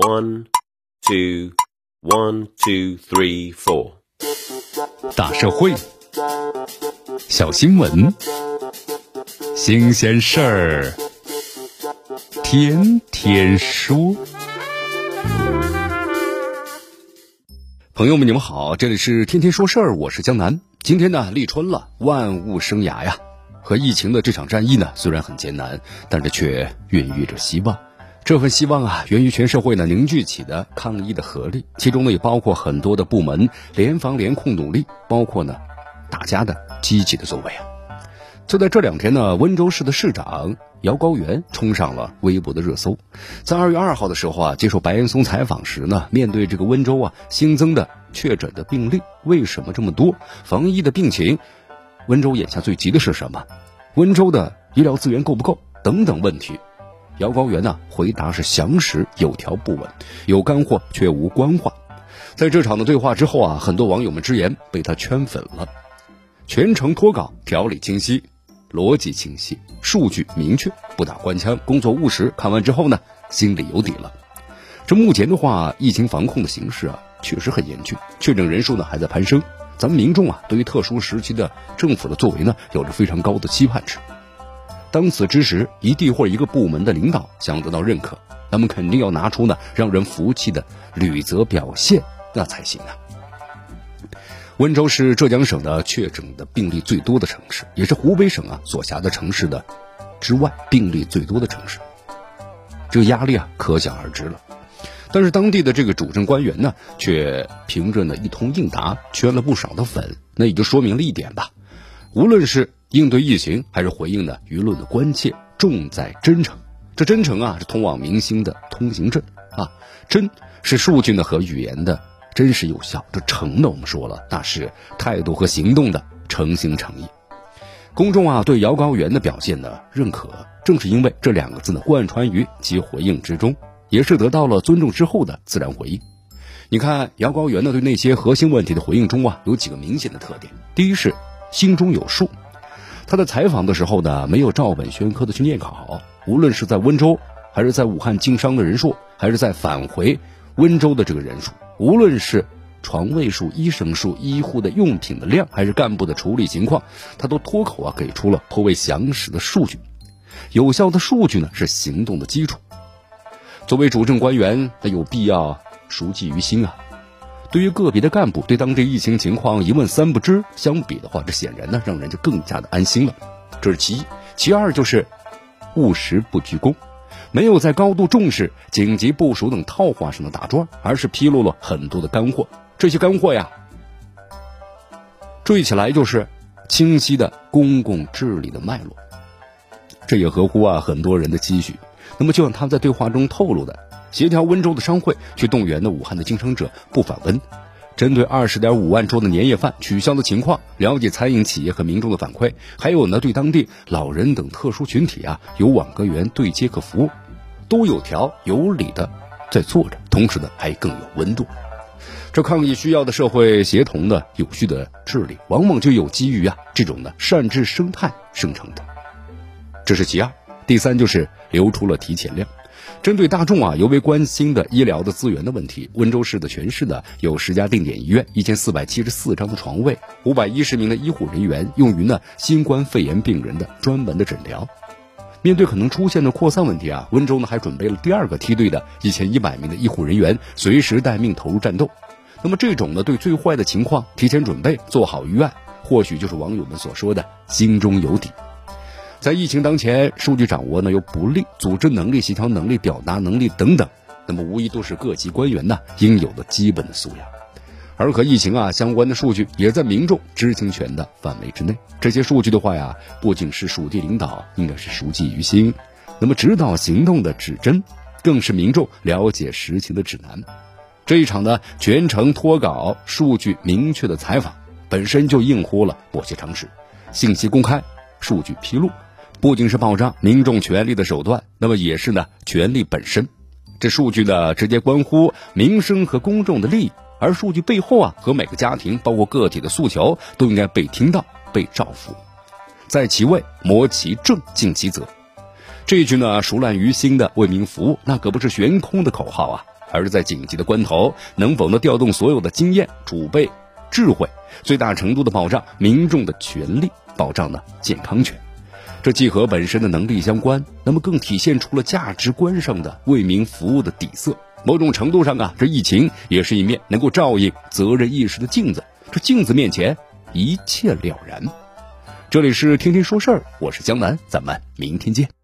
One, two, one, two, three, four。大社会，小新闻，新鲜事儿，天天说。朋友们，你们好，这里是天天说事儿，我是江南。今天呢，立春了，万物生芽呀。和疫情的这场战役呢，虽然很艰难，但是却孕育着希望。这份希望啊，源于全社会呢凝聚起的抗疫的合力，其中呢也包括很多的部门联防联控努力，包括呢大家的积极的作为啊。就在这两天呢，温州市的市长姚高原冲上了微博的热搜。在二月二号的时候啊，接受白岩松采访时呢，面对这个温州啊新增的确诊的病例，为什么这么多？防疫的病情，温州眼下最急的是什么？温州的医疗资源够不够？等等问题。姚高原呢回答是详实有条不紊，有干货却无官话。在这场的对话之后啊，很多网友们直言被他圈粉了。全程脱稿，条理清晰，逻辑清晰，数据明确，不打官腔，工作务实。看完之后呢，心里有底了。这目前的话，疫情防控的形势啊，确实很严峻，确诊人数呢还在攀升。咱们民众啊，对于特殊时期的政府的作为呢，有着非常高的期盼值。当此之时，一地或一个部门的领导想得到认可，那么肯定要拿出呢让人服气的履责表现，那才行啊。温州是浙江省的确诊的病例最多的城市，也是湖北省啊所辖的城市的之外病例最多的城市，这个压力啊可想而知了。但是当地的这个主政官员呢，却凭着呢一通应答圈了不少的粉，那也就说明了一点吧，无论是。应对疫情还是回应呢？舆论的关切重在真诚。这真诚啊，是通往明星的通行证啊。真是数据呢和语言的真实有效。这诚呢，我们说了，那是态度和行动的诚心诚意。公众啊，对姚高原的表现呢认可，正是因为这两个字呢贯穿于其回应之中，也是得到了尊重之后的自然回应。你看姚高原呢对那些核心问题的回应中啊，有几个明显的特点。第一是心中有数。他在采访的时候呢，没有照本宣科的去念考，无论是在温州，还是在武汉经商的人数，还是在返回温州的这个人数，无论是床位数、医生数、医护的用品的量，还是干部的处理情况，他都脱口啊给出了颇为详实的数据。有效的数据呢，是行动的基础。作为主政官员，他有必要熟记于心啊。对于个别的干部对当地疫情情况一问三不知，相比的话，这显然呢让人就更加的安心了。这是其一，其二就是务实不居功，没有在高度重视、紧急部署等套话上的打转，而是披露了很多的干货。这些干货呀，缀起来就是清晰的公共治理的脉络。这也合乎啊很多人的期许。那么，就像他们在对话中透露的。协调温州的商会去动员的武汉的经商者不返温，针对二十点五万桌的年夜饭取消的情况，了解餐饮企业和民众的反馈，还有呢对当地老人等特殊群体啊有网格员对接和服务，都有条有理的在做着，同时呢还更有温度。这抗疫需要的社会协同的有序的治理，往往就有基于啊这种的善治生态生成的。这是其二，第三就是留出了提前量。针对大众啊尤为关心的医疗的资源的问题，温州市的全市呢有十家定点医院，一千四百七十四张的床位，五百一十名的医护人员用于呢新冠肺炎病人的专门的诊疗。面对可能出现的扩散问题啊，温州呢还准备了第二个梯队的一千一百名的医护人员，随时待命投入战斗。那么这种呢对最坏的情况提前准备，做好预案，或许就是网友们所说的心中有底。在疫情当前，数据掌握呢又不利，组织能力、协调能力、表达能力等等，那么无疑都是各级官员呢应有的基本的素养。而和疫情啊相关的数据，也在民众知情权的范围之内。这些数据的话呀，不仅是属地领导应该是熟记于心，那么指导行动的指针，更是民众了解实情的指南。这一场呢全程脱稿、数据明确的采访，本身就应乎了某些常识，信息公开，数据披露。不仅是保障民众权利的手段，那么也是呢权利本身。这数据呢直接关乎民生和公众的利益，而数据背后啊和每个家庭包括个体的诉求都应该被听到、被照拂。在其位谋其政尽其责，这句呢熟烂于心的为民服务，那可不是悬空的口号啊！而是在紧急的关头，能否呢调动所有的经验储备、智慧，最大程度的保障民众的权利，保障呢健康权。这既和本身的能力相关，那么更体现出了价值观上的为民服务的底色。某种程度上啊，这疫情也是一面能够照应责任意识的镜子。这镜子面前，一切了然。这里是天天说事儿，我是江南，咱们明天见。